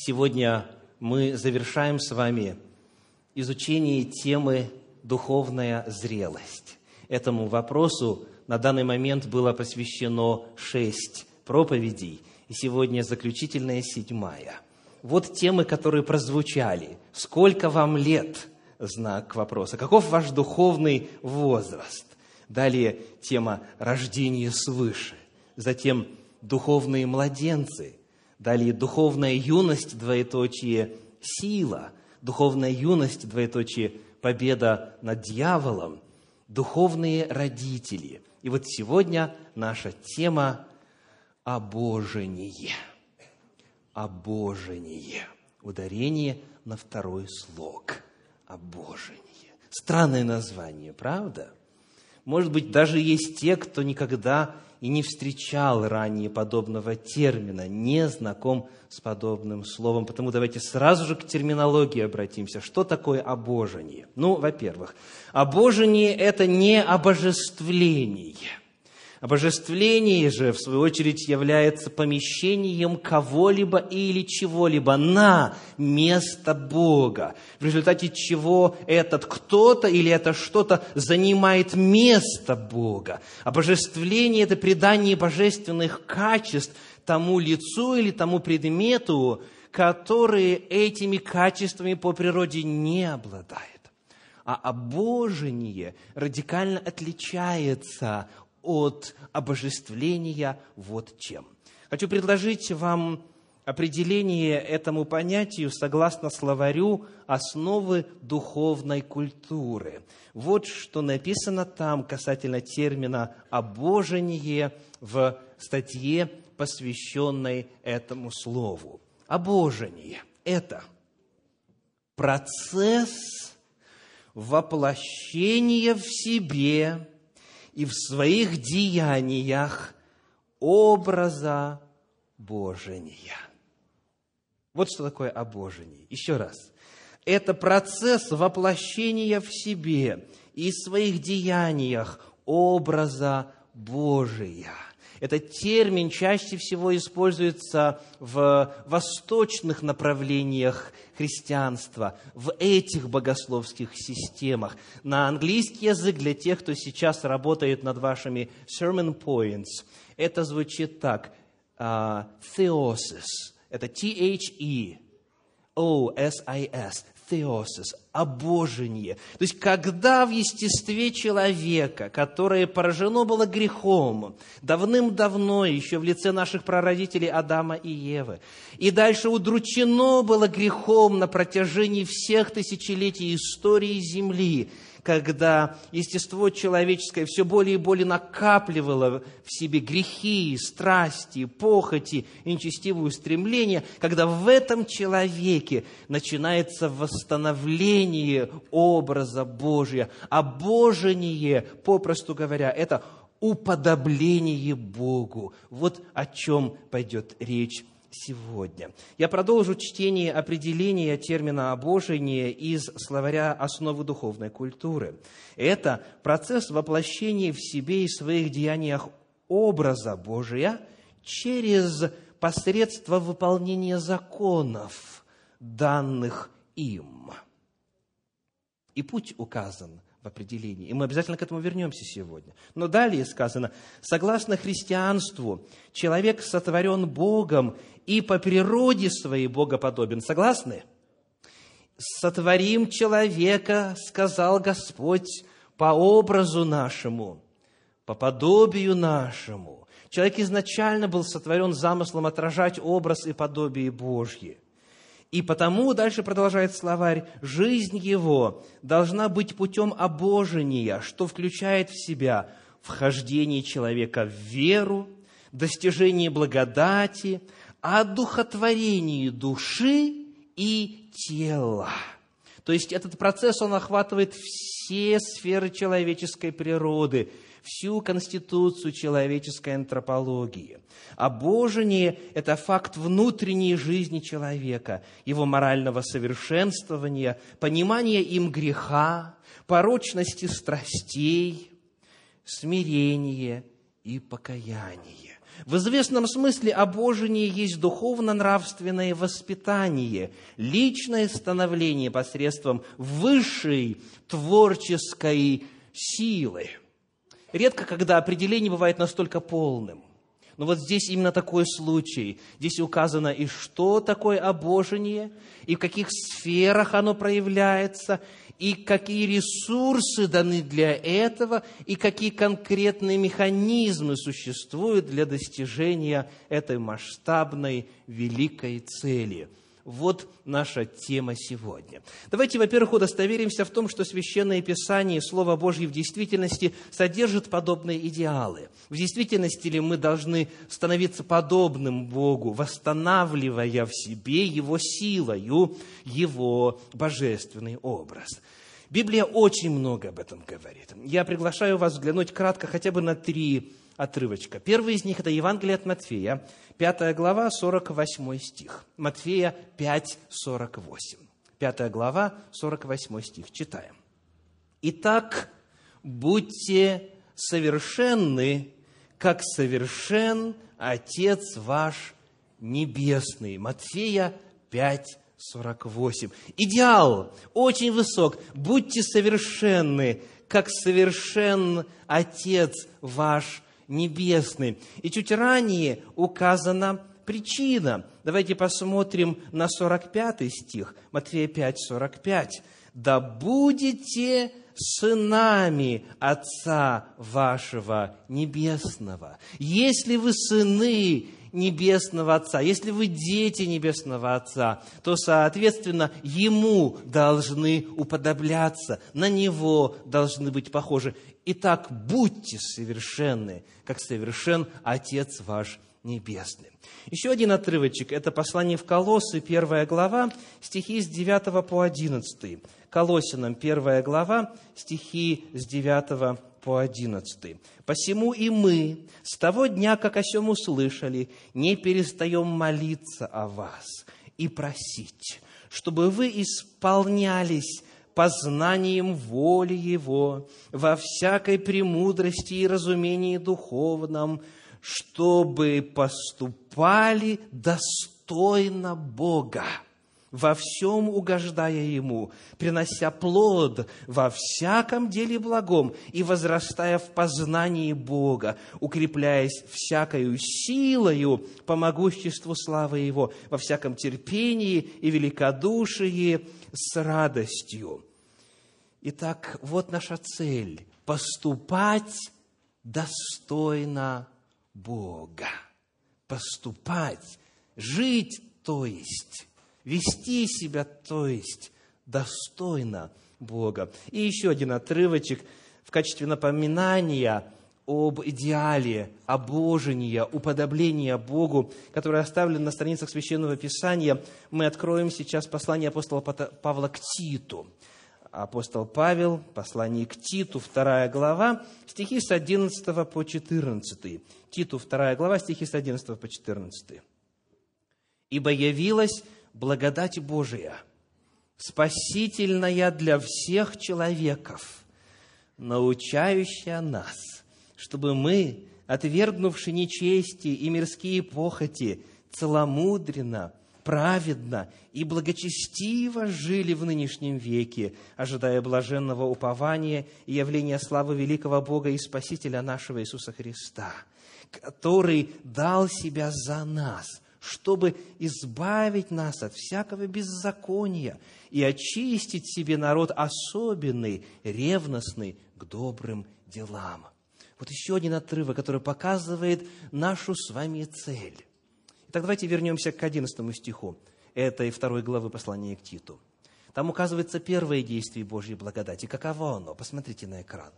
Сегодня мы завершаем с вами изучение темы «Духовная зрелость». Этому вопросу на данный момент было посвящено шесть проповедей, и сегодня заключительная седьмая. Вот темы, которые прозвучали. «Сколько вам лет?» Знак вопроса. «Каков ваш духовный возраст?» Далее тема «Рождение свыше». Затем «Духовные младенцы», Далее духовная юность, двоеточие, сила, духовная юность, двоеточие, победа над дьяволом, духовные родители. И вот сегодня наша тема – обожение. Обожение. Ударение на второй слог. Обожение. Странное название, правда? Может быть, даже есть те, кто никогда и не встречал ранее подобного термина, не знаком с подобным словом. Потому давайте сразу же к терминологии обратимся. Что такое обожение? Ну, во-первых, обожение – это не обожествление – Обожествление же, в свою очередь, является помещением кого-либо или чего-либо на место Бога, в результате чего этот кто-то или это что-то занимает место Бога. Обожествление – это придание божественных качеств тому лицу или тому предмету, которые этими качествами по природе не обладает. А обожение радикально отличается от обожествления вот чем. Хочу предложить вам определение этому понятию согласно словарю «Основы духовной культуры». Вот что написано там касательно термина «обожение» в статье, посвященной этому слову. Обожение – это процесс воплощения в себе и в своих деяниях образа Божия. Вот что такое обожение. Еще раз. Это процесс воплощения в себе и в своих деяниях образа Божия – этот термин чаще всего используется в восточных направлениях христианства, в этих богословских системах. На английский язык для тех, кто сейчас работает над вашими sermon points, это звучит так. Uh, theosis. Это T-H-E-O-S-I-S. Обожение. То есть, когда в естестве человека, которое поражено было грехом, давным-давно, еще в лице наших прародителей Адама и Евы, и дальше удручено было грехом на протяжении всех тысячелетий истории Земли, когда естество человеческое все более и более накапливало в себе грехи, страсти, похоти нечестивые устремления, когда в этом человеке начинается восстановление образа Божия, а Божение, попросту говоря, это уподобление Богу. Вот о чем пойдет речь сегодня. Я продолжу чтение определения термина «обожение» из словаря «Основы духовной культуры». Это процесс воплощения в себе и своих деяниях образа Божия через посредство выполнения законов, данных им. И путь указан в определении. И мы обязательно к этому вернемся сегодня. Но далее сказано, согласно христианству, человек сотворен Богом и по природе своей богоподобен. Согласны? «Сотворим человека, — сказал Господь, — по образу нашему, по подобию нашему». Человек изначально был сотворен замыслом отражать образ и подобие Божье. И потому, дальше продолжает словарь, жизнь его должна быть путем обожения, что включает в себя вхождение человека в веру, достижение благодати, одухотворении души и тела. То есть этот процесс, он охватывает все сферы человеческой природы, всю конституцию человеческой антропологии. Обожение – это факт внутренней жизни человека, его морального совершенствования, понимания им греха, порочности страстей, смирение и покаяние. В известном смысле обожение есть духовно-нравственное воспитание, личное становление посредством высшей творческой силы. Редко, когда определение бывает настолько полным. Но вот здесь именно такой случай. Здесь указано и что такое обожение, и в каких сферах оно проявляется, и какие ресурсы даны для этого, и какие конкретные механизмы существуют для достижения этой масштабной великой цели. Вот наша тема сегодня. Давайте, во-первых, удостоверимся в том, что Священное Писание, Слово Божье в действительности содержит подобные идеалы. В действительности ли мы должны становиться подобным Богу, восстанавливая в себе Его силою, Его божественный образ. Библия очень много об этом говорит. Я приглашаю вас взглянуть кратко хотя бы на три отрывочка. Первый из них – это Евангелие от Матфея, 5 глава, 48 стих. Матфея 5, 48. 5 глава, 48 стих. Читаем. «Итак, будьте совершенны, как совершен Отец ваш Небесный». Матфея 5, 48. Идеал очень высок. Будьте совершенны, как совершен Отец ваш небесный. И чуть ранее указана причина. Давайте посмотрим на 45 стих, Матфея 5, 45. «Да будете сынами Отца вашего Небесного». Если вы сыны Небесного Отца, если вы дети Небесного Отца, то, соответственно, Ему должны уподобляться, на Него должны быть похожи. Итак, будьте совершенны, как совершен Отец ваш Небесный. Еще один отрывочек – это послание в Колоссы, первая глава, стихи с 9 по 11. Колосинам, первая глава, стихи с 9 по 11. «Посему и мы, с того дня, как о сем услышали, не перестаем молиться о вас и просить, чтобы вы исполнялись познанием воли Его, во всякой премудрости и разумении духовном, чтобы поступали достойно Бога, во всем угождая Ему, принося плод во всяком деле благом и возрастая в познании Бога, укрепляясь всякою силою по могуществу славы Его, во всяком терпении и великодушии с радостью Итак, вот наша цель – поступать достойно Бога. Поступать, жить, то есть, вести себя, то есть, достойно Бога. И еще один отрывочек в качестве напоминания об идеале обожения, уподобления Богу, который оставлен на страницах Священного Писания, мы откроем сейчас послание апостола Павла к Титу – апостол Павел, послание к Титу, вторая глава, стихи с 11 по 14. Титу, вторая глава, стихи с 11 по 14. «Ибо явилась благодать Божия, спасительная для всех человеков, научающая нас, чтобы мы, отвергнувши нечести и мирские похоти, целомудренно, праведно и благочестиво жили в нынешнем веке, ожидая блаженного упования и явления славы великого Бога и Спасителя нашего Иисуса Христа, который дал себя за нас, чтобы избавить нас от всякого беззакония и очистить себе народ особенный, ревностный к добрым делам. Вот еще один отрывок, который показывает нашу с вами цель. Итак, давайте вернемся к 11 стиху этой второй главы послания к Титу. Там указывается первое действие Божьей благодати. Каково оно? Посмотрите на экран.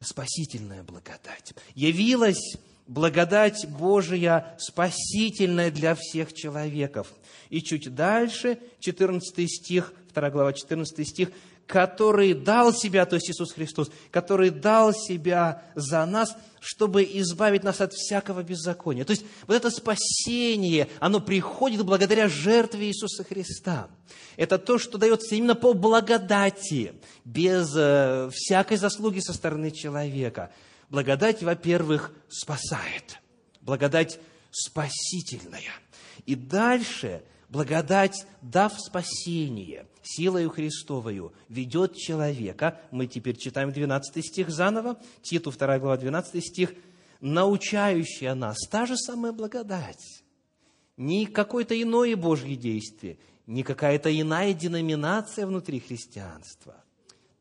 Спасительная благодать. Явилась благодать Божия спасительная для всех человеков. И чуть дальше, 14 стих, 2 глава, 14 стих, который дал себя, то есть Иисус Христос, который дал себя за нас, чтобы избавить нас от всякого беззакония. То есть вот это спасение, оно приходит благодаря жертве Иисуса Христа. Это то, что дается именно по благодати, без э, всякой заслуги со стороны человека. Благодать, во-первых, спасает. благодать спасительная. И дальше благодать, дав спасение, силою Христовою, ведет человека, мы теперь читаем 12 стих заново, Титу 2 глава 12 стих, научающая нас, та же самая благодать, не какое-то иное Божье действие, не какая-то иная деноминация внутри христианства.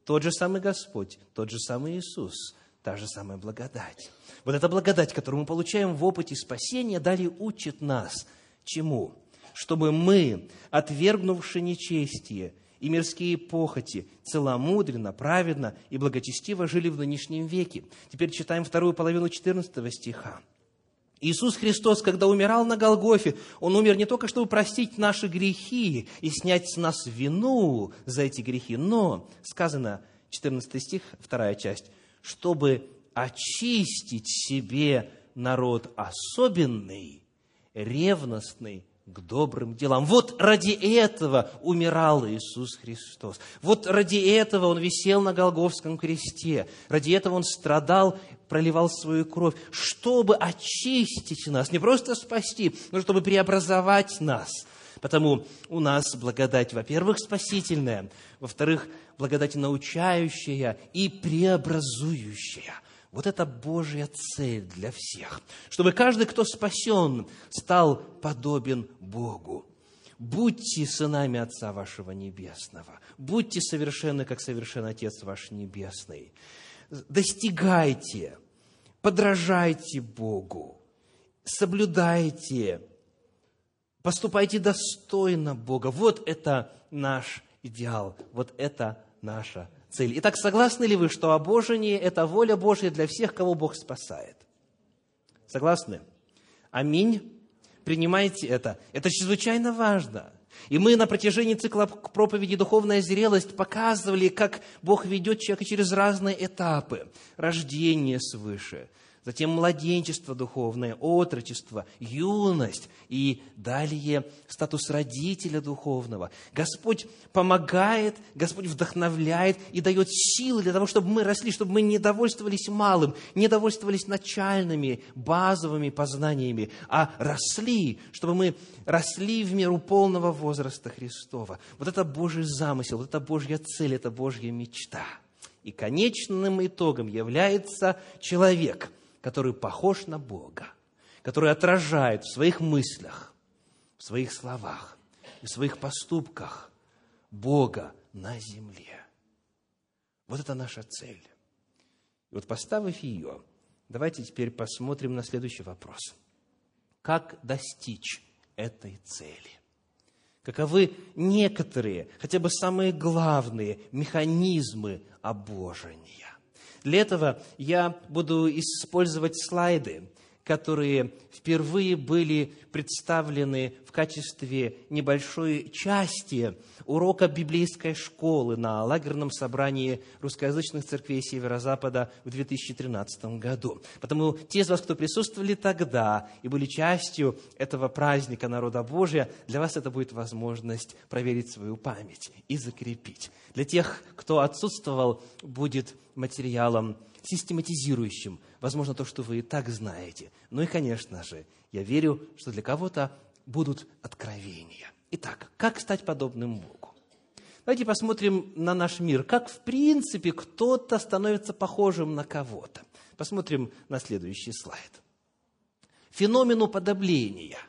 Тот же самый Господь, тот же самый Иисус, та же самая благодать. Вот эта благодать, которую мы получаем в опыте спасения, далее учит нас чему? Чтобы мы, отвергнувши нечестие и мирские похоти, целомудренно, праведно и благочестиво жили в нынешнем веке. Теперь читаем вторую половину 14 стиха. Иисус Христос, когда умирал на Голгофе, Он умер не только, чтобы простить наши грехи и снять с нас вину за эти грехи, но, сказано, 14 стих, вторая часть, чтобы очистить себе народ особенный, ревностный к добрым делам. Вот ради этого умирал Иисус Христос. Вот ради этого Он висел на Голговском кресте. Ради этого Он страдал, проливал свою кровь, чтобы очистить нас, не просто спасти, но чтобы преобразовать нас. Потому у нас благодать, во-первых, спасительная, во-вторых, благодать научающая и преобразующая – вот это Божья цель для всех, чтобы каждый, кто спасен, стал подобен Богу. Будьте сынами Отца вашего Небесного. Будьте совершенны, как совершен Отец ваш Небесный. Достигайте, подражайте Богу, соблюдайте, поступайте достойно Бога. Вот это наш идеал, вот это наша цель. Итак, согласны ли вы, что обожение – это воля Божья для всех, кого Бог спасает? Согласны? Аминь. Принимаете это. Это чрезвычайно важно. И мы на протяжении цикла проповеди «Духовная зрелость» показывали, как Бог ведет человека через разные этапы. Рождение свыше – затем младенчество духовное, отрочество, юность и далее статус родителя духовного. Господь помогает, Господь вдохновляет и дает силы для того, чтобы мы росли, чтобы мы не довольствовались малым, не довольствовались начальными, базовыми познаниями, а росли, чтобы мы росли в меру полного возраста Христова. Вот это Божий замысел, вот это Божья цель, это Божья мечта. И конечным итогом является человек – который похож на Бога, который отражает в своих мыслях, в своих словах и в своих поступках Бога на земле. Вот это наша цель. И вот поставив ее, давайте теперь посмотрим на следующий вопрос. Как достичь этой цели? Каковы некоторые, хотя бы самые главные механизмы обожения? Для этого я буду использовать слайды, которые впервые были представлены в качестве небольшой части урока библейской школы на лагерном собрании русскоязычных церквей Северо-Запада в 2013 году. Потому те из вас, кто присутствовали тогда и были частью этого праздника народа Божия, для вас это будет возможность проверить свою память и закрепить. Для тех, кто отсутствовал, будет материалом систематизирующим, возможно, то, что вы и так знаете. Ну и, конечно же, я верю, что для кого-то будут откровения. Итак, как стать подобным Богу? Давайте посмотрим на наш мир. Как, в принципе, кто-то становится похожим на кого-то. Посмотрим на следующий слайд. Феномен уподобления.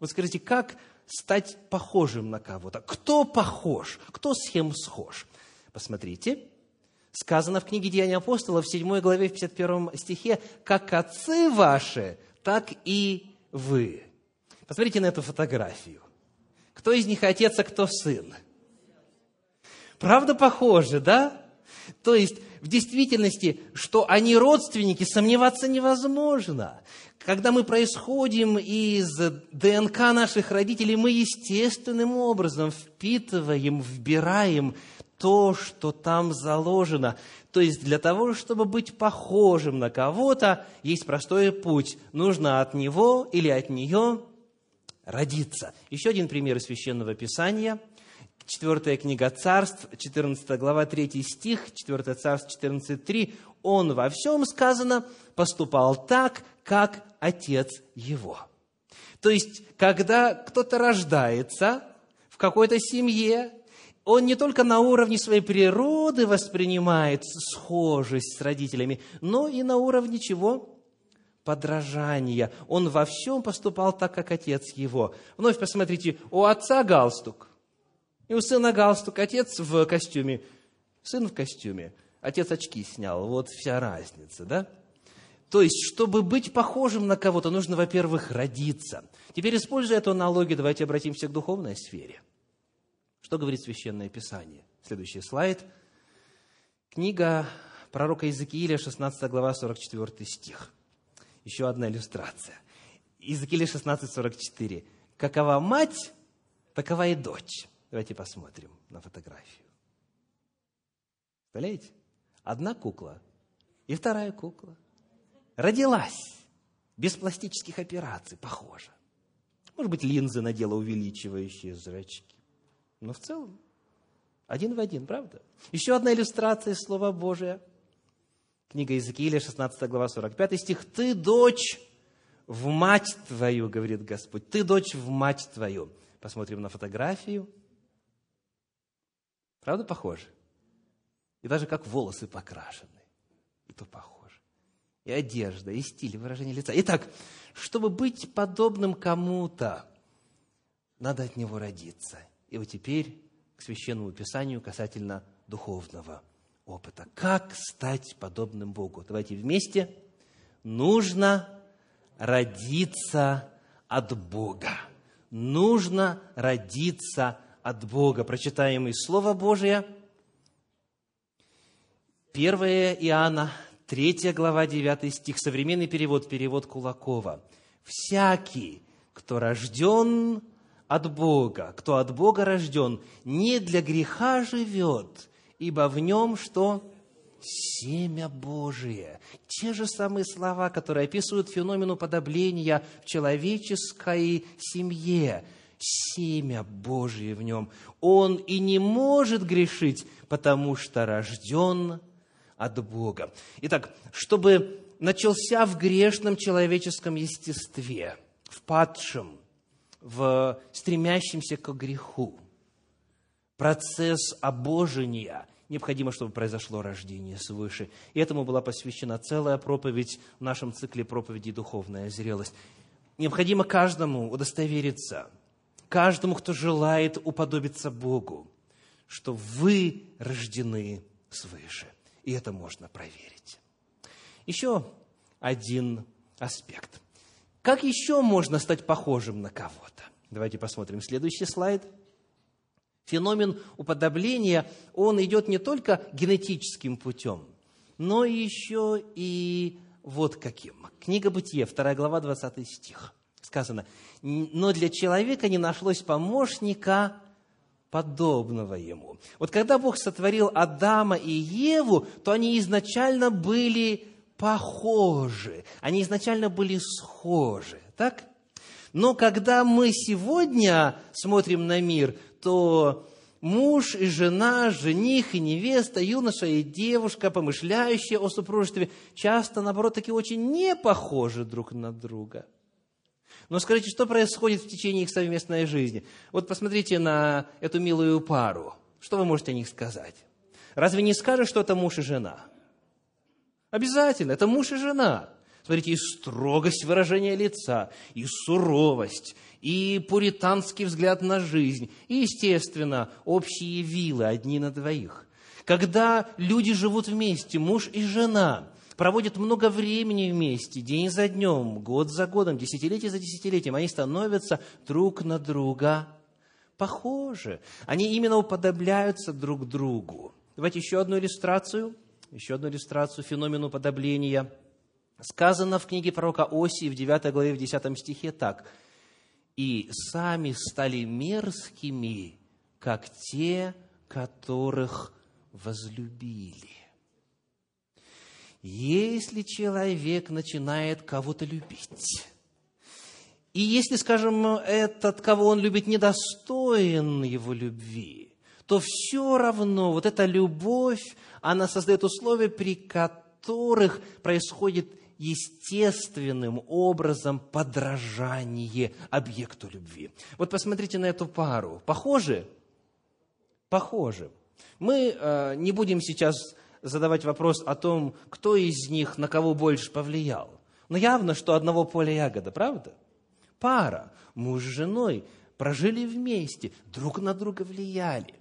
Вот скажите, как стать похожим на кого-то? Кто похож? Кто с кем схож? Посмотрите, сказано в книге Деяния апостолов в 7 главе, в 51 стихе, «Как отцы ваши, так и вы». Посмотрите на эту фотографию. Кто из них отец, а кто сын? Правда похоже, да? То есть, в действительности, что они родственники, сомневаться невозможно. Когда мы происходим из ДНК наших родителей, мы естественным образом впитываем, вбираем то, что там заложено. То есть для того, чтобы быть похожим на кого-то, есть простой путь. Нужно от него или от нее родиться. Еще один пример из Священного Писания. Четвертая книга Царств, 14 глава, 3 стих, 4 Царств 14.3. «Он во всем, сказано, поступал так, как отец его. То есть, когда кто-то рождается в какой-то семье, он не только на уровне своей природы воспринимает схожесть с родителями, но и на уровне чего? Подражания. Он во всем поступал так, как отец его. Вновь посмотрите, у отца галстук, и у сына галстук, отец в костюме, сын в костюме, отец очки снял. Вот вся разница, да? То есть, чтобы быть похожим на кого-то, нужно, во-первых, родиться. Теперь, используя эту аналогию, давайте обратимся к духовной сфере. Что говорит Священное Писание? Следующий слайд. Книга пророка Иезекииля, 16 глава, 44 стих. Еще одна иллюстрация. Иезекииля 16, 44. «Какова мать, такова и дочь». Давайте посмотрим на фотографию. Представляете? Одна кукла и вторая кукла – родилась без пластических операций, похоже. Может быть, линзы надела, увеличивающие зрачки. Но в целом один в один, правда? Еще одна иллюстрация Слова Божия. Книга Иезекииля, 16 глава, 45 стих. «Ты, дочь, в мать твою, говорит Господь, ты, дочь, в мать твою». Посмотрим на фотографию. Правда похоже? И даже как волосы покрашены. И то похоже и одежда, и стиль, выражение лица. Итак, чтобы быть подобным кому-то, надо от него родиться. И вот теперь к Священному Писанию касательно духовного опыта. Как стать подобным Богу? Давайте вместе. Нужно родиться от Бога. Нужно родиться от Бога. Прочитаем из Слова Божия. 1 Иоанна, Третья глава, 9 стих, современный перевод, перевод Кулакова. «Всякий, кто рожден от Бога, кто от Бога рожден, не для греха живет, ибо в нем что? Семя Божие. Те же самые слова, которые описывают феномен уподобления в человеческой семье. Семя Божие в нем. Он и не может грешить, потому что рожден от Бога. Итак, чтобы начался в грешном человеческом естестве, в падшем, в стремящемся к греху, процесс обожения, необходимо, чтобы произошло рождение свыше. И этому была посвящена целая проповедь в нашем цикле проповеди «Духовная зрелость». Необходимо каждому удостовериться, каждому, кто желает уподобиться Богу, что вы рождены свыше. И это можно проверить. Еще один аспект. Как еще можно стать похожим на кого-то? Давайте посмотрим следующий слайд. Феномен уподобления, он идет не только генетическим путем, но еще и вот каким. Книга Бытие, 2 глава, 20 стих. Сказано, «Но для человека не нашлось помощника, подобного ему. Вот когда Бог сотворил Адама и Еву, то они изначально были похожи, они изначально были схожи, так? Но когда мы сегодня смотрим на мир, то муж и жена, жених и невеста, юноша и девушка, помышляющие о супружестве, часто, наоборот, таки очень не похожи друг на друга – но скажите, что происходит в течение их совместной жизни? Вот посмотрите на эту милую пару. Что вы можете о них сказать? Разве не скажешь, что это муж и жена? Обязательно, это муж и жена. Смотрите, и строгость выражения лица, и суровость, и пуританский взгляд на жизнь, и, естественно, общие вилы одни на двоих. Когда люди живут вместе, муж и жена, проводят много времени вместе, день за днем, год за годом, десятилетие за десятилетием, они становятся друг на друга похожи. Они именно уподобляются друг другу. Давайте еще одну иллюстрацию, еще одну иллюстрацию феномену уподобления. Сказано в книге пророка Осии в 9 главе, в 10 стихе так. «И сами стали мерзкими, как те, которых возлюбили». Если человек начинает кого-то любить, и если, скажем, этот, кого он любит, недостоин его любви, то все равно вот эта любовь, она создает условия, при которых происходит естественным образом подражание объекту любви. Вот посмотрите на эту пару. Похожи? Похожи. Мы э, не будем сейчас задавать вопрос о том, кто из них на кого больше повлиял. Но явно, что одного поля ягода, правда? Пара, муж с женой, прожили вместе, друг на друга влияли.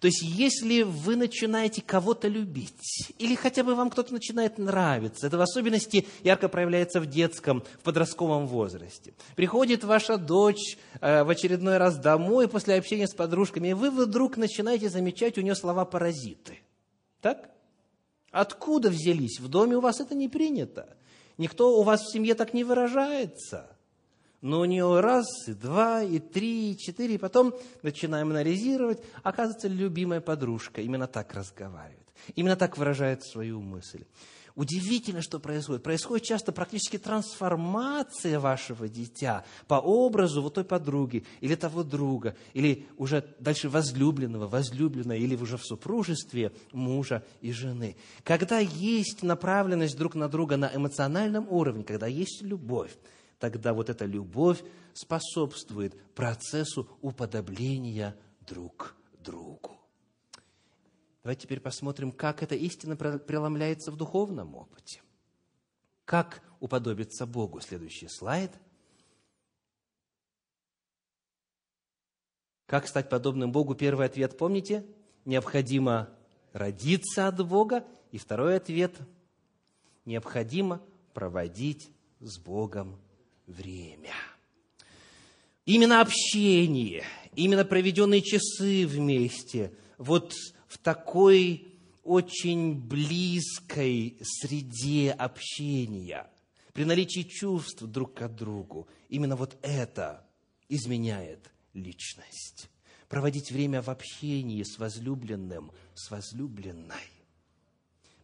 То есть, если вы начинаете кого-то любить, или хотя бы вам кто-то начинает нравиться, это в особенности ярко проявляется в детском, в подростковом возрасте. Приходит ваша дочь э, в очередной раз домой после общения с подружками, и вы вдруг начинаете замечать у нее слова «паразиты». Так? Откуда взялись? В доме у вас это не принято. Никто у вас в семье так не выражается – но у нее раз, и два, и три, и четыре, и потом начинаем анализировать, оказывается, любимая подружка именно так разговаривает, именно так выражает свою мысль. Удивительно, что происходит. Происходит часто практически трансформация вашего дитя по образу вот той подруги или того друга, или уже дальше возлюбленного, возлюбленной, или уже в супружестве мужа и жены. Когда есть направленность друг на друга на эмоциональном уровне, когда есть любовь, тогда вот эта любовь способствует процессу уподобления друг другу. Давайте теперь посмотрим, как эта истина преломляется в духовном опыте. Как уподобиться Богу? Следующий слайд. Как стать подобным Богу? Первый ответ, помните? Необходимо родиться от Бога. И второй ответ – необходимо проводить с Богом время. Именно общение, именно проведенные часы вместе, вот в такой очень близкой среде общения, при наличии чувств друг к другу, именно вот это изменяет личность. Проводить время в общении с возлюбленным, с возлюбленной.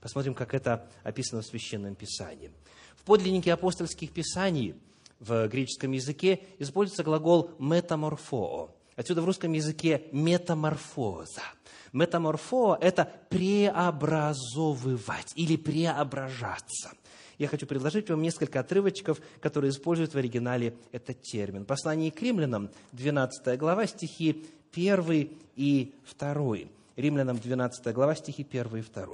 Посмотрим, как это описано в Священном Писании. В подлиннике апостольских писаний – в греческом языке используется глагол метаморфоо. Отсюда в русском языке метаморфоза. Метаморфо – это преобразовывать или преображаться. Я хочу предложить вам несколько отрывочков, которые используют в оригинале этот термин. Послание к римлянам, 12 глава, стихи 1 и 2. Римлянам 12 глава, стихи 1 и 2.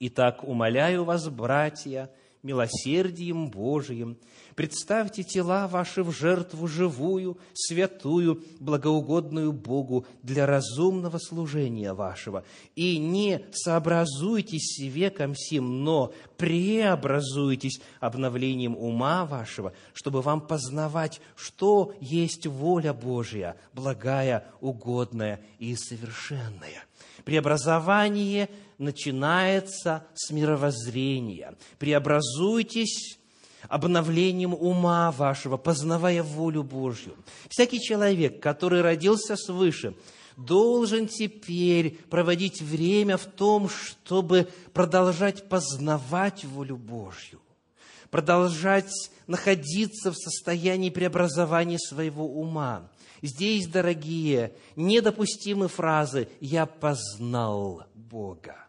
«Итак, умоляю вас, братья, милосердием Божиим. Представьте тела ваши в жертву живую, святую, благоугодную Богу для разумного служения вашего. И не сообразуйтесь с веком сим, но преобразуйтесь обновлением ума вашего, чтобы вам познавать, что есть воля Божия, благая, угодная и совершенная. Преобразование начинается с мировоззрения. Преобразуйтесь обновлением ума вашего, познавая волю Божью. Всякий человек, который родился свыше, должен теперь проводить время в том, чтобы продолжать познавать волю Божью, продолжать находиться в состоянии преобразования своего ума. Здесь, дорогие, недопустимы фразы «я познал Бога»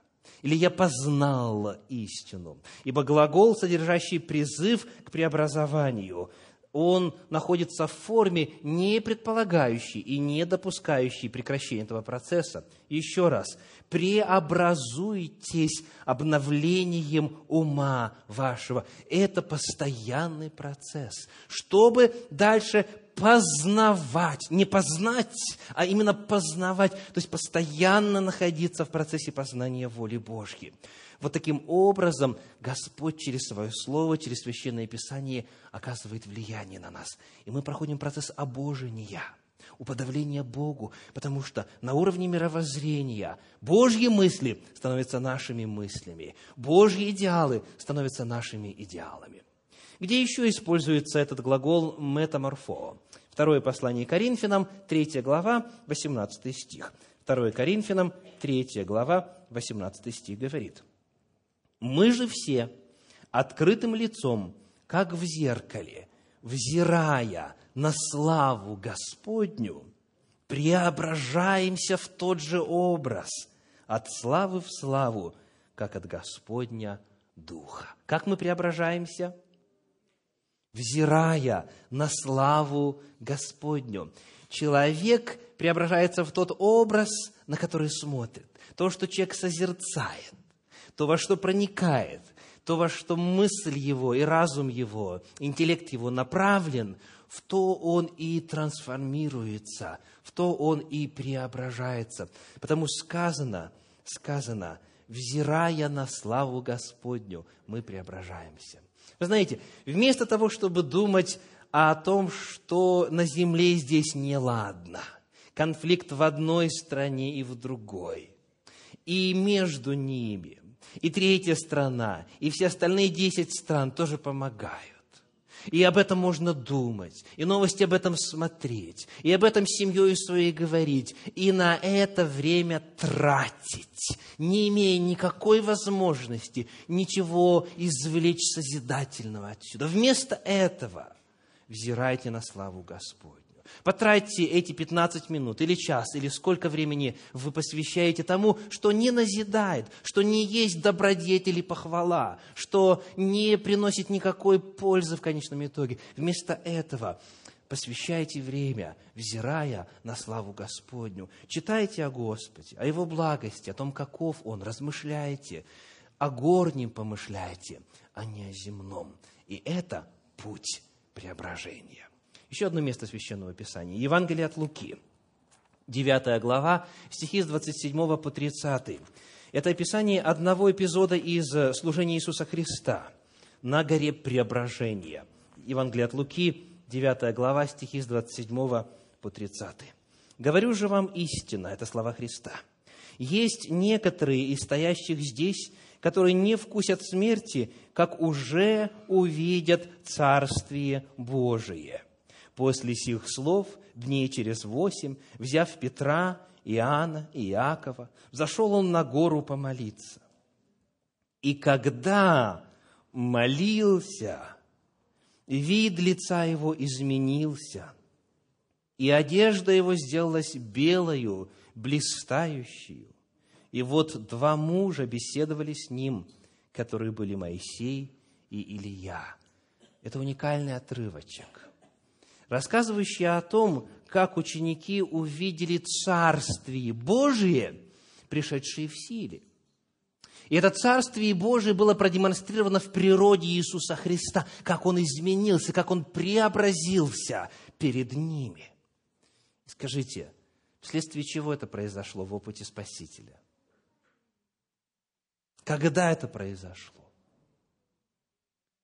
или «я познал истину». Ибо глагол, содержащий призыв к преобразованию, он находится в форме, не предполагающей и не допускающей прекращения этого процесса. Еще раз, преобразуйтесь обновлением ума вашего. Это постоянный процесс, чтобы дальше познавать, не познать, а именно познавать, то есть постоянно находиться в процессе познания воли Божьей. Вот таким образом Господь через Свое Слово, через Священное Писание оказывает влияние на нас. И мы проходим процесс обожения, уподавления Богу, потому что на уровне мировоззрения Божьи мысли становятся нашими мыслями, Божьи идеалы становятся нашими идеалами. Где еще используется этот глагол «метаморфо»? Второе послание Коринфянам, 3 глава, 18 стих. Второе Коринфянам, 3 глава, 18 стих говорит. «Мы же все открытым лицом, как в зеркале, взирая на славу Господню, преображаемся в тот же образ, от славы в славу, как от Господня Духа. Как мы преображаемся? Взирая на славу Господню. Человек преображается в тот образ, на который смотрит. То, что человек созерцает, то, во что проникает, то, во что мысль его и разум его, интеллект его направлен, в то он и трансформируется, в то он и преображается. Потому сказано, сказано, взирая на славу Господню, мы преображаемся. Вы знаете, вместо того, чтобы думать о том, что на земле здесь неладно, конфликт в одной стране и в другой, и между ними, и третья страна, и все остальные десять стран тоже помогают. И об этом можно думать, и новости об этом смотреть, и об этом с семьей своей говорить, и на это время тратить, не имея никакой возможности ничего извлечь созидательного отсюда. Вместо этого взирайте на славу Господню. Потратьте эти 15 минут или час, или сколько времени вы посвящаете тому, что не назидает, что не есть добродетель и похвала, что не приносит никакой пользы в конечном итоге. Вместо этого посвящайте время, взирая на славу Господню. Читайте о Господе, о Его благости, о том, каков Он, размышляйте, о горнем помышляйте, а не о земном. И это путь преображения. Еще одно место Священного Писания. Евангелие от Луки, 9 глава, стихи с 27 по 30. Это описание одного эпизода из служения Иисуса Христа на горе Преображения. Евангелие от Луки, 9 глава, стихи с 27 по 30. «Говорю же вам истинно, это слова Христа. Есть некоторые из стоящих здесь, которые не вкусят смерти, как уже увидят Царствие Божие. После сих слов, дней через восемь, взяв Петра, Иоанна и Иакова, зашел он на гору помолиться. И когда молился, вид лица его изменился, и одежда его сделалась белою, блистающую. И вот два мужа беседовали с ним, которые были Моисей и Илия. Это уникальный отрывочек рассказывающий о том, как ученики увидели Царствие Божие, пришедшее в силе. И это Царствие Божие было продемонстрировано в природе Иисуса Христа, как Он изменился, как Он преобразился перед ними. Скажите, вследствие чего это произошло в опыте Спасителя? Когда это произошло?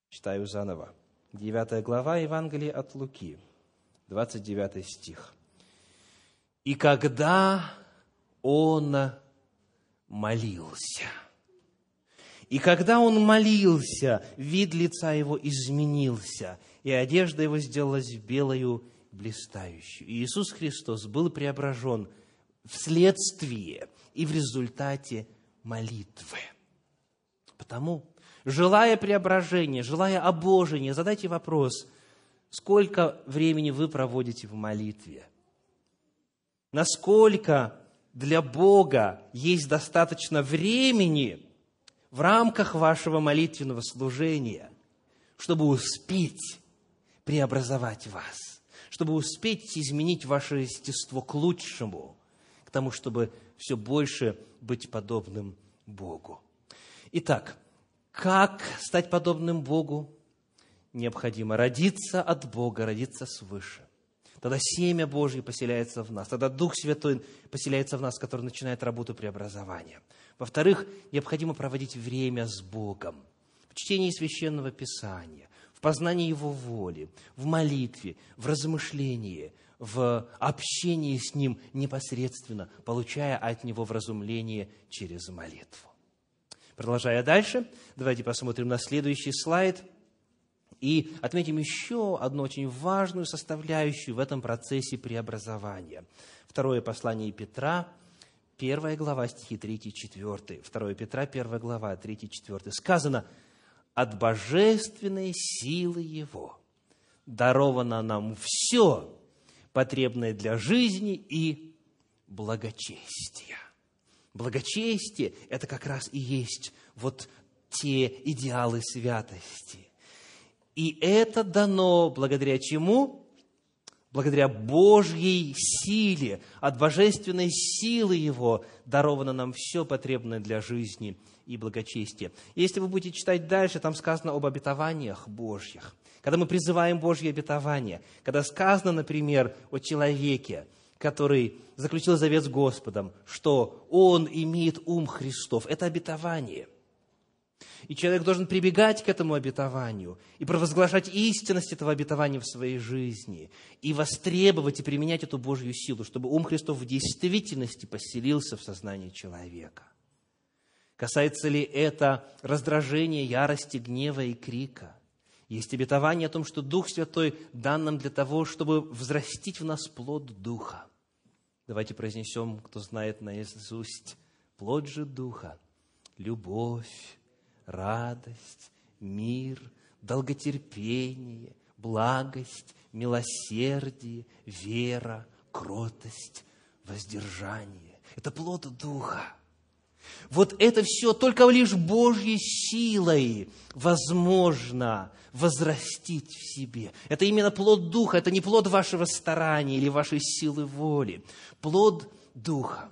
Читаю заново. 9 глава Евангелия от Луки – 29 стих. «И когда он молился». И когда он молился, вид лица его изменился, и одежда его сделалась белою, блистающую. И Иисус Христос был преображен вследствие и в результате молитвы. Потому, желая преображения, желая обожения, задайте вопрос – Сколько времени вы проводите в молитве? Насколько для Бога есть достаточно времени в рамках вашего молитвенного служения, чтобы успеть преобразовать вас, чтобы успеть изменить ваше естество к лучшему, к тому, чтобы все больше быть подобным Богу. Итак, как стать подобным Богу? Необходимо родиться от Бога, родиться свыше. Тогда семя Божье поселяется в нас, тогда Дух Святой поселяется в нас, который начинает работу преобразования. Во-вторых, необходимо проводить время с Богом в чтении Священного Писания, в познании Его воли, в молитве, в размышлении, в общении с Ним непосредственно, получая от Него вразумление через молитву. Продолжая дальше, давайте посмотрим на следующий слайд – и отметим еще одну очень важную составляющую в этом процессе преобразования. Второе послание Петра, первая глава, стихи 3 и 4. Второе Петра, первая глава, 3 и 4. Сказано, «От божественной силы Его даровано нам все, потребное для жизни и благочестия». Благочестие – это как раз и есть вот те идеалы святости. И это дано благодаря чему? Благодаря Божьей силе, от божественной силы Его даровано нам все потребное для жизни и благочестия. Если вы будете читать дальше, там сказано об обетованиях Божьих. Когда мы призываем Божье обетование, когда сказано, например, о человеке, который заключил завет с Господом, что он имеет ум Христов, это обетование. И человек должен прибегать к этому обетованию и провозглашать истинность этого обетования в своей жизни, и востребовать и применять эту Божью силу, чтобы ум Христов в действительности поселился в сознании человека. Касается ли это раздражения, ярости, гнева и крика? Есть обетование о том, что Дух Святой дан нам для того, чтобы взрастить в нас плод Духа. Давайте произнесем, кто знает наизусть, плод же Духа, любовь, радость, мир, долготерпение, благость, милосердие, вера, кротость, воздержание. Это плод Духа. Вот это все только лишь Божьей силой возможно возрастить в себе. Это именно плод Духа, это не плод вашего старания или вашей силы воли. Плод Духа.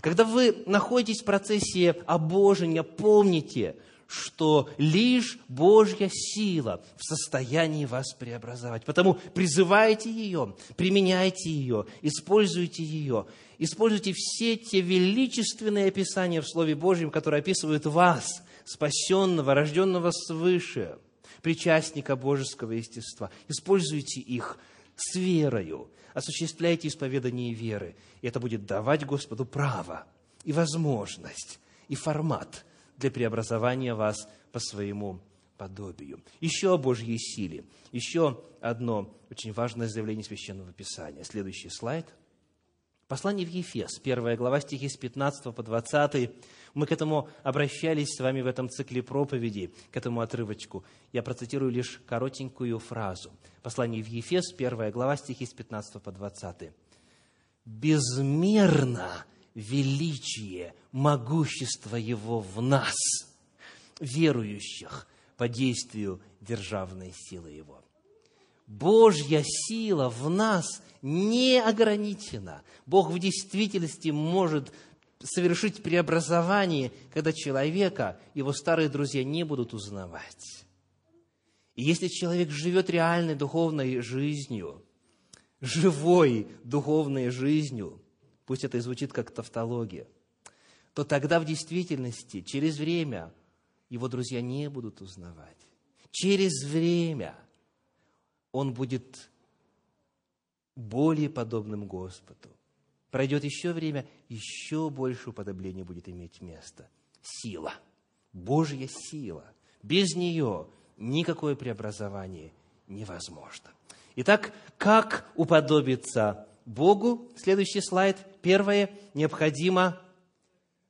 Когда вы находитесь в процессе обожения, помните, что лишь Божья сила в состоянии вас преобразовать. Потому призывайте ее, применяйте ее, используйте ее, используйте все те величественные описания в Слове Божьем, которые описывают вас, спасенного, рожденного свыше, причастника божеского естества. Используйте их с верою, осуществляйте исповедание веры, и это будет давать Господу право и возможность, и формат – для преобразования вас по своему подобию. Еще о Божьей силе. Еще одно очень важное заявление Священного Писания. Следующий слайд. Послание в Ефес, первая глава, стихи с 15 по 20. Мы к этому обращались с вами в этом цикле проповеди, к этому отрывочку. Я процитирую лишь коротенькую фразу. Послание в Ефес, первая глава, стихи с 15 по 20. «Безмерно величие, могущество Его в нас, верующих по действию державной силы Его. Божья сила в нас не ограничена. Бог в действительности может совершить преобразование, когда человека его старые друзья не будут узнавать. И если человек живет реальной духовной жизнью, живой духовной жизнью, пусть это и звучит как тавтология, то тогда в действительности, через время, его друзья не будут узнавать. Через время он будет более подобным Господу. Пройдет еще время, еще больше уподобления будет иметь место. Сила, Божья сила. Без нее никакое преобразование невозможно. Итак, как уподобиться Богу. Следующий слайд. Первое. Необходимо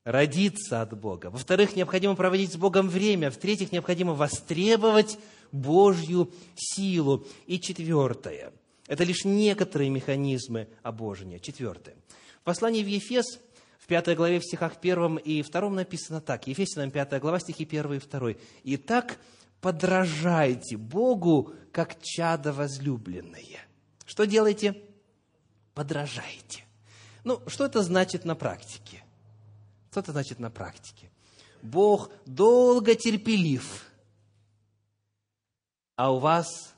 родиться от Бога. Во-вторых, необходимо проводить с Богом время. В-третьих, необходимо востребовать Божью силу. И четвертое. Это лишь некоторые механизмы обожения. Четвертое. В послании в Ефес, в пятой главе, в стихах первом и втором написано так. Ефесянам пятая глава, стихи первый и второй. «Итак, подражайте Богу, как чадо возлюбленные». Что делайте? подражайте. Ну, что это значит на практике? Что это значит на практике? Бог долго терпелив, а у вас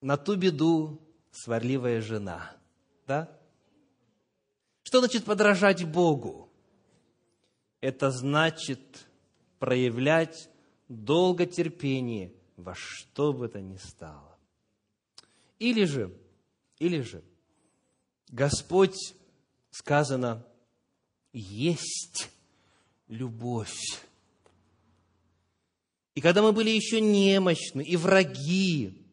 на ту беду сварливая жена. Да? Что значит подражать Богу? Это значит проявлять долготерпение во что бы то ни стало. Или же, или же – Господь, сказано, есть любовь. И когда мы были еще немощны, и враги,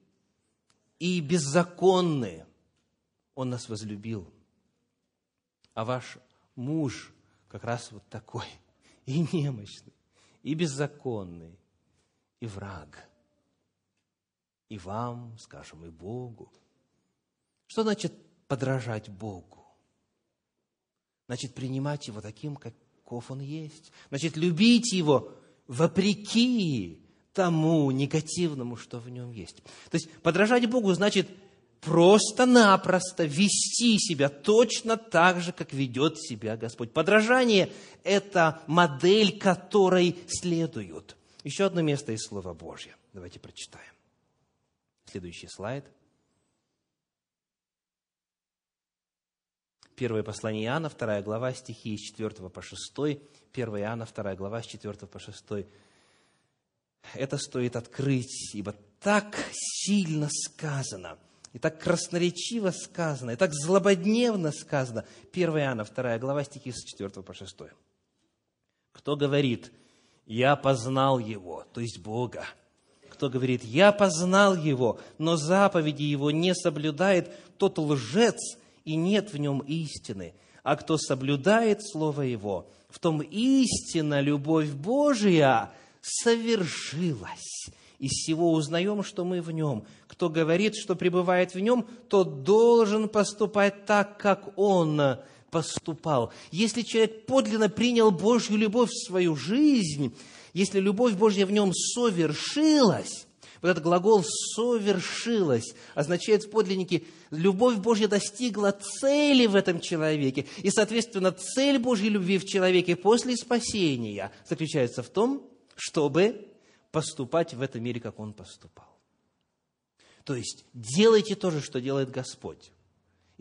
и беззаконны, Он нас возлюбил. А ваш муж как раз вот такой, и немощный, и беззаконный, и враг. И вам, скажем, и Богу. Что значит подражать Богу. Значит, принимать Его таким, каков Он есть. Значит, любить Его вопреки тому негативному, что в нем есть. То есть подражать Богу значит просто-напросто вести себя точно так же, как ведет себя Господь. Подражание – это модель, которой следуют. Еще одно место из Слова Божьего. Давайте прочитаем. Следующий слайд. Первое послание Иоанна, вторая глава, стихи с 4 по 6. 1 Иоанна, вторая глава, с 4 по 6. Это стоит открыть, ибо так сильно сказано – и так красноречиво сказано, и так злободневно сказано. 1 Иоанна, 2 глава, стихи с 4 по 6. Кто говорит, я познал Его, то есть Бога. Кто говорит, я познал Его, но заповеди Его не соблюдает, тот лжец, и нет в нем истины. А кто соблюдает Слово Его, в том истина, любовь Божия совершилась. Из всего узнаем, что мы в нем. Кто говорит, что пребывает в нем, тот должен поступать так, как он поступал. Если человек подлинно принял Божью любовь в свою жизнь, если любовь Божья в нем совершилась, вот этот глагол «совершилась» означает в подлиннике, любовь Божья достигла цели в этом человеке. И, соответственно, цель Божьей любви в человеке после спасения заключается в том, чтобы поступать в этом мире, как Он поступал. То есть делайте то же, что делает Господь.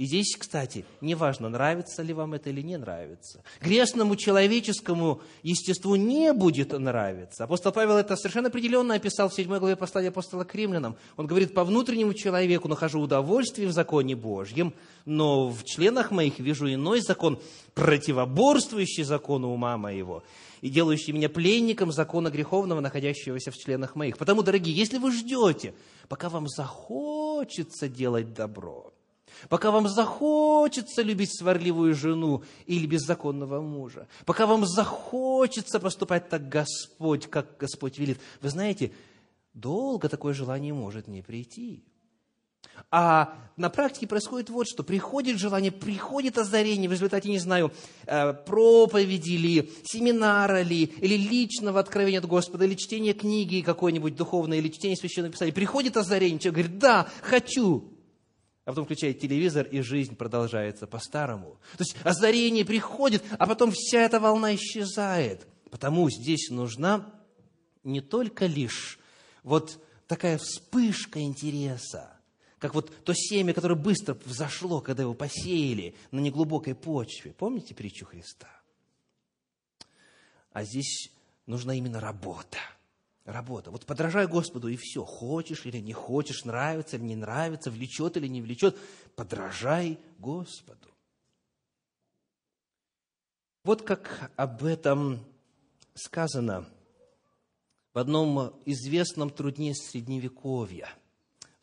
И здесь, кстати, неважно, нравится ли вам это или не нравится. Грешному человеческому естеству не будет нравиться. Апостол Павел это совершенно определенно описал в 7 главе послания апостола к римлянам. Он говорит, по внутреннему человеку нахожу удовольствие в законе Божьем, но в членах моих вижу иной закон, противоборствующий закону ума моего и делающий меня пленником закона греховного, находящегося в членах моих. Потому, дорогие, если вы ждете, пока вам захочется делать добро, пока вам захочется любить сварливую жену или беззаконного мужа, пока вам захочется поступать так Господь, как Господь велит, вы знаете, долго такое желание может не прийти. А на практике происходит вот что. Приходит желание, приходит озарение в результате, не знаю, э, проповеди ли, семинара ли, или личного откровения от Господа, или чтения книги какой-нибудь духовной, или чтения священного писания. Приходит озарение, человек говорит, да, хочу. А потом включает телевизор, и жизнь продолжается по-старому. То есть озарение приходит, а потом вся эта волна исчезает. Потому здесь нужна не только лишь вот такая вспышка интереса, как вот то семя, которое быстро взошло, когда его посеяли на неглубокой почве. Помните притчу Христа? А здесь нужна именно работа. Работа. Вот подражай Господу, и все. Хочешь или не хочешь, нравится или не нравится, влечет или не влечет, подражай Господу. Вот как об этом сказано в одном известном трудне Средневековья –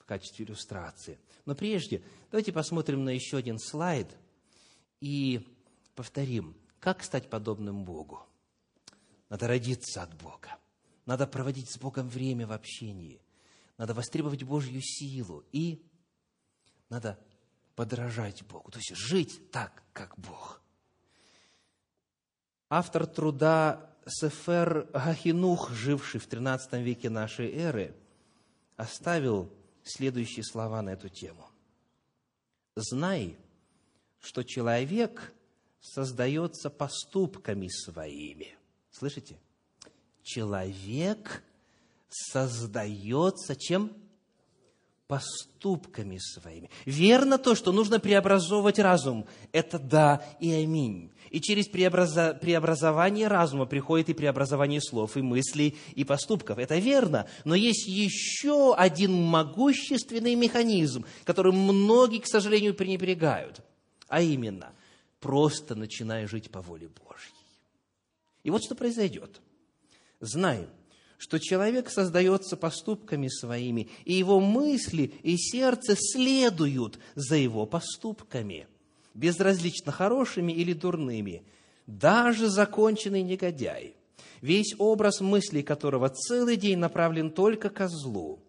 качестве иллюстрации. Но прежде давайте посмотрим на еще один слайд и повторим, как стать подобным Богу. Надо родиться от Бога. Надо проводить с Богом время в общении. Надо востребовать Божью силу. И надо подражать Богу. То есть жить так, как Бог. Автор труда Сефер Гахинух, живший в 13 веке нашей эры, оставил следующие слова на эту тему. «Знай, что человек создается поступками своими». Слышите? Человек создается чем? Поступками своими. Верно то, что нужно преобразовывать разум. Это да и аминь. И через преобраза... преобразование разума приходит и преобразование слов, и мыслей, и поступков. Это верно. Но есть еще один могущественный механизм, который многие, к сожалению, пренебрегают. А именно, просто начиная жить по воле Божьей. И вот что произойдет. Знаем, что человек создается поступками своими, и его мысли и сердце следуют за его поступками – безразлично хорошими или дурными, даже законченный негодяй, весь образ мыслей которого целый день направлен только ко злу,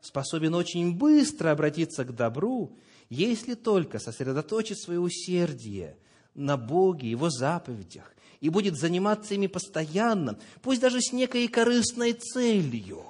способен очень быстро обратиться к добру, если только сосредоточит свое усердие на Боге, Его заповедях и будет заниматься ими постоянно, пусть даже с некой корыстной целью.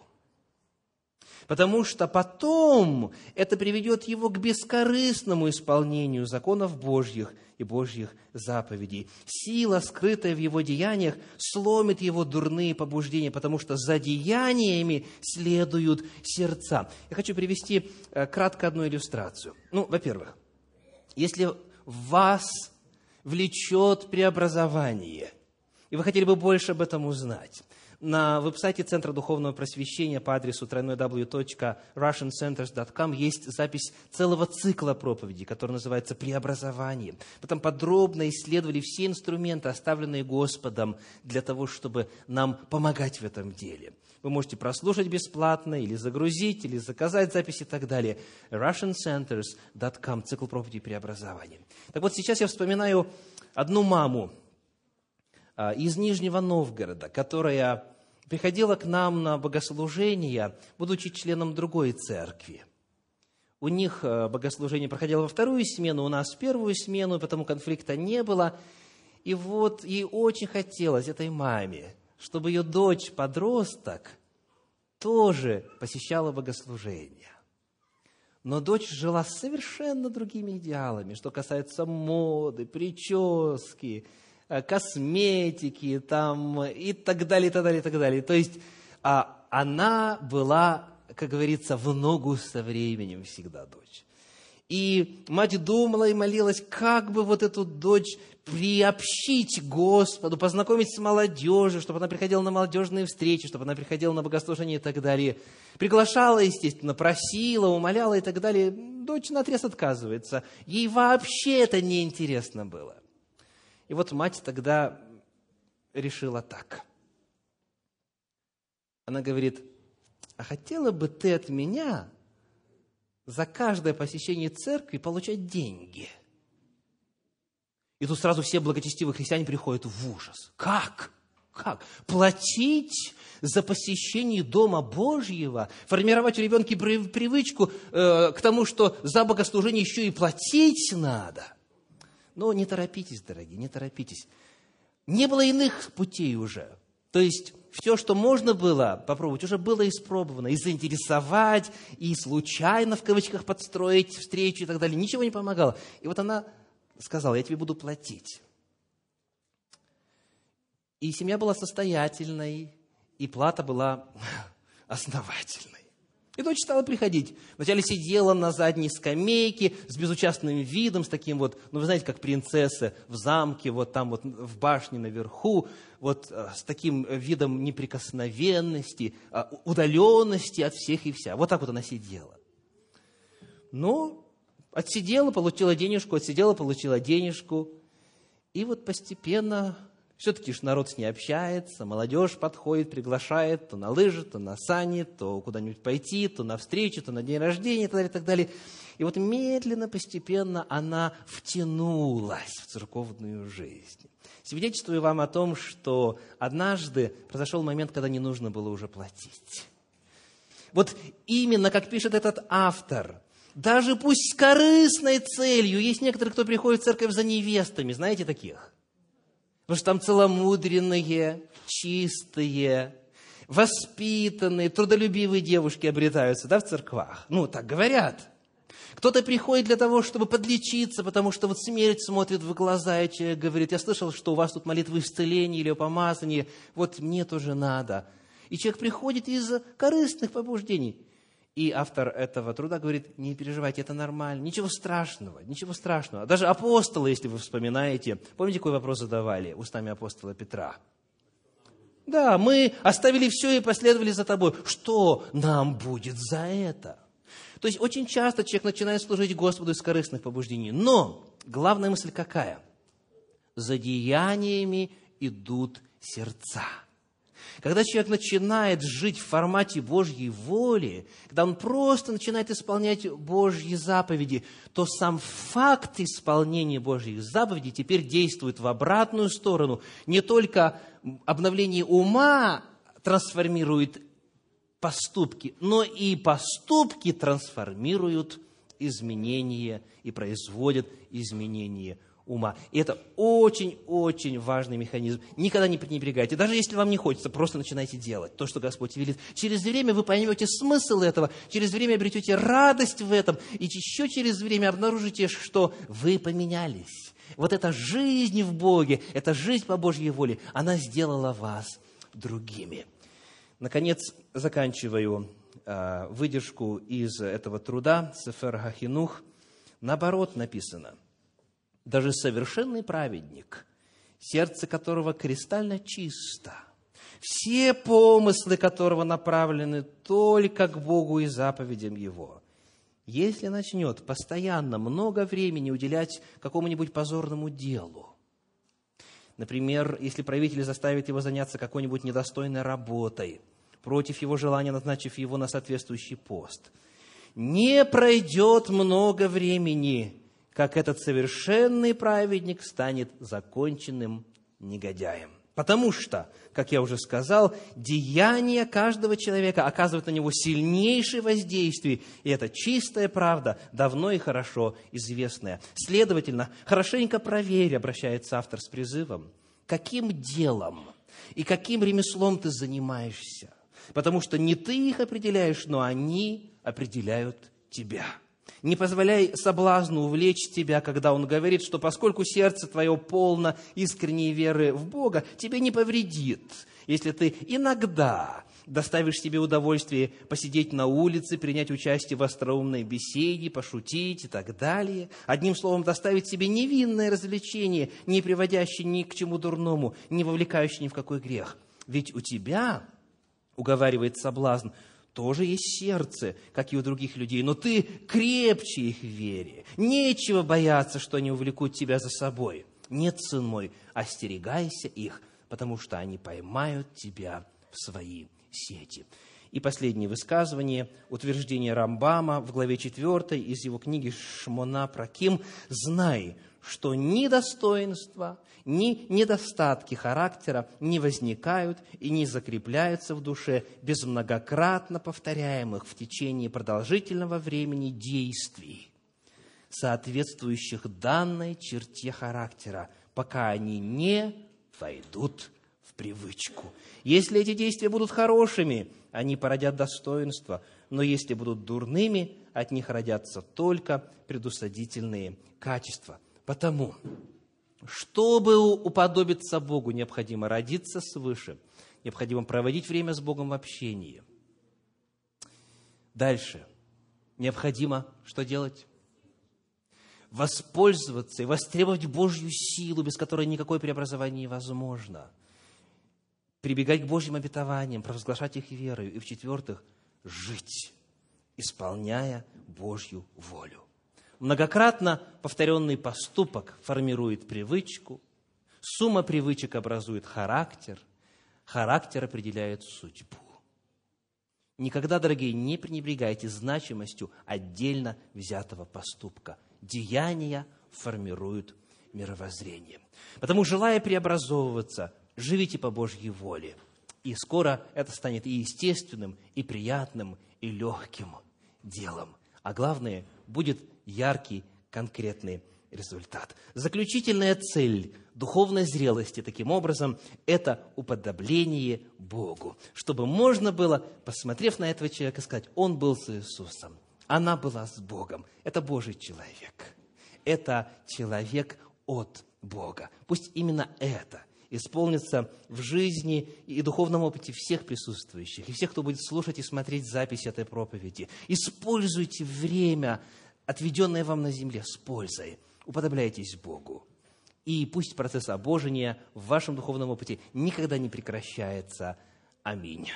Потому что потом это приведет его к бескорыстному исполнению законов Божьих и Божьих заповедей. Сила, скрытая в его деяниях, сломит его дурные побуждения, потому что за деяниями следуют сердца. Я хочу привести э, кратко одну иллюстрацию. Ну, во-первых, если вас влечет преобразование, и вы хотели бы больше об этом узнать, на веб-сайте Центра Духовного Просвещения по адресу www.russiancenters.com есть запись целого цикла проповедей, который называется «Преобразование». Там подробно исследовали все инструменты, оставленные Господом для того, чтобы нам помогать в этом деле. Вы можете прослушать бесплатно, или загрузить, или заказать запись и так далее. russiancenters.com, цикл проповедей преобразования. Так вот, сейчас я вспоминаю одну маму а, из Нижнего Новгорода, которая приходила к нам на богослужение, будучи членом другой церкви. У них э, богослужение проходило во вторую смену, у нас в первую смену, потому конфликта не было. И вот ей очень хотелось, этой маме, чтобы ее дочь-подросток тоже посещала богослужение. Но дочь жила совершенно другими идеалами, что касается моды, прически, Э, косметики там, и так далее, и так далее, и так далее. То есть а, она была, как говорится, в ногу со временем всегда дочь. И мать думала и молилась, как бы вот эту дочь приобщить Господу, познакомить с молодежью, чтобы она приходила на молодежные встречи, чтобы она приходила на богослужение и так далее. Приглашала, естественно, просила, умоляла и так далее. Дочь на отрез отказывается. Ей вообще это неинтересно было. И вот мать тогда решила так. Она говорит, а хотела бы ты от меня за каждое посещение церкви получать деньги? И тут сразу все благочестивые христиане приходят в ужас. Как? Как? Платить за посещение Дома Божьего? Формировать у ребенка привычку э, к тому, что за богослужение еще и платить надо – но не торопитесь, дорогие, не торопитесь. Не было иных путей уже. То есть все, что можно было попробовать, уже было испробовано. И заинтересовать, и случайно, в кавычках, подстроить встречу и так далее. Ничего не помогало. И вот она сказала, я тебе буду платить. И семья была состоятельной, и плата была основательной. И дочь стала приходить. Вначале сидела на задней скамейке с безучастным видом, с таким вот, ну вы знаете, как принцесса в замке, вот там вот в башне наверху, вот э, с таким видом неприкосновенности, э, удаленности от всех и вся. Вот так вот она сидела. Ну, отсидела, получила денежку, отсидела, получила денежку. И вот постепенно все-таки ж народ с ней общается, молодежь подходит, приглашает то на лыжи, то на сани, то куда-нибудь пойти, то на встречу, то на день рождения и так далее, и так далее. И вот медленно, постепенно она втянулась в церковную жизнь. Свидетельствую вам о том, что однажды произошел момент, когда не нужно было уже платить. Вот именно, как пишет этот автор, даже пусть с корыстной целью, есть некоторые, кто приходит в церковь за невестами, знаете таких? Потому что там целомудренные, чистые, воспитанные, трудолюбивые девушки обретаются да, в церквах. Ну, так говорят. Кто-то приходит для того, чтобы подлечиться, потому что вот смерть смотрит в глаза, и человек говорит, я слышал, что у вас тут молитвы исцеления или о помазании, вот мне тоже надо. И человек приходит из корыстных побуждений. И автор этого труда говорит, не переживайте, это нормально, ничего страшного, ничего страшного. Даже апостолы, если вы вспоминаете, помните, какой вопрос задавали устами апостола Петра? Да, мы оставили все и последовали за тобой. Что нам будет за это? То есть очень часто человек начинает служить Господу из корыстных побуждений. Но главная мысль какая? За деяниями идут сердца. Когда человек начинает жить в формате Божьей воли, когда он просто начинает исполнять Божьи заповеди, то сам факт исполнения Божьих заповедей теперь действует в обратную сторону. Не только обновление ума трансформирует поступки, но и поступки трансформируют изменения и производят изменения ума. И это очень-очень важный механизм. Никогда не пренебрегайте. Даже если вам не хочется, просто начинайте делать то, что Господь велит. Через время вы поймете смысл этого, через время обретете радость в этом, и еще через время обнаружите, что вы поменялись. Вот эта жизнь в Боге, эта жизнь по Божьей воле, она сделала вас другими. Наконец, заканчиваю э, выдержку из этого труда Сефер Хахинух. Наоборот написано – даже совершенный праведник, сердце которого кристально чисто, все помыслы которого направлены только к Богу и заповедям Его. Если начнет постоянно много времени уделять какому-нибудь позорному делу, например, если правитель заставит его заняться какой-нибудь недостойной работой, против его желания назначив его на соответствующий пост, не пройдет много времени, как этот совершенный праведник станет законченным негодяем. Потому что, как я уже сказал, деяния каждого человека оказывают на него сильнейшее воздействие, и это чистая правда, давно и хорошо известная. Следовательно, хорошенько проверь, обращается автор с призывом, каким делом и каким ремеслом ты занимаешься. Потому что не ты их определяешь, но они определяют тебя. Не позволяй соблазну увлечь тебя, когда он говорит, что поскольку сердце твое полно искренней веры в Бога, тебе не повредит, если ты иногда доставишь себе удовольствие посидеть на улице, принять участие в остроумной беседе, пошутить и так далее. Одним словом, доставить себе невинное развлечение, не приводящее ни к чему дурному, не вовлекающее ни в какой грех. Ведь у тебя, уговаривает соблазн, тоже есть сердце, как и у других людей, но ты крепче их в вере. Нечего бояться, что они увлекут тебя за собой. Нет, сын мой, остерегайся их, потому что они поймают тебя в свои сети. И последнее высказывание, утверждение Рамбама в главе 4 из его книги «Шмона Праким». «Знай, что ни достоинства, ни недостатки характера не возникают и не закрепляются в душе без многократно повторяемых в течение продолжительного времени действий, соответствующих данной черте характера, пока они не войдут в привычку. Если эти действия будут хорошими, они породят достоинство, но если будут дурными, от них родятся только предусадительные качества. Потому чтобы уподобиться Богу, необходимо родиться свыше, необходимо проводить время с Богом в общении. Дальше. Необходимо что делать? Воспользоваться и востребовать Божью силу, без которой никакое преобразование невозможно. Прибегать к Божьим обетованиям, провозглашать их верою. И в-четвертых, жить, исполняя Божью волю. Многократно повторенный поступок формирует привычку, сумма привычек образует характер, характер определяет судьбу. Никогда, дорогие, не пренебрегайте значимостью отдельно взятого поступка. Деяния формируют мировоззрение. Потому, желая преобразовываться, живите по Божьей воле. И скоро это станет и естественным, и приятным, и легким делом. А главное, будет яркий, конкретный результат. Заключительная цель духовной зрелости, таким образом, это уподобление Богу. Чтобы можно было, посмотрев на этого человека, сказать, он был с Иисусом, она была с Богом. Это Божий человек. Это человек от Бога. Пусть именно это исполнится в жизни и духовном опыте всех присутствующих, и всех, кто будет слушать и смотреть запись этой проповеди. Используйте время отведенное вам на земле, с пользой. Уподобляйтесь Богу. И пусть процесс обожения в вашем духовном опыте никогда не прекращается. Аминь.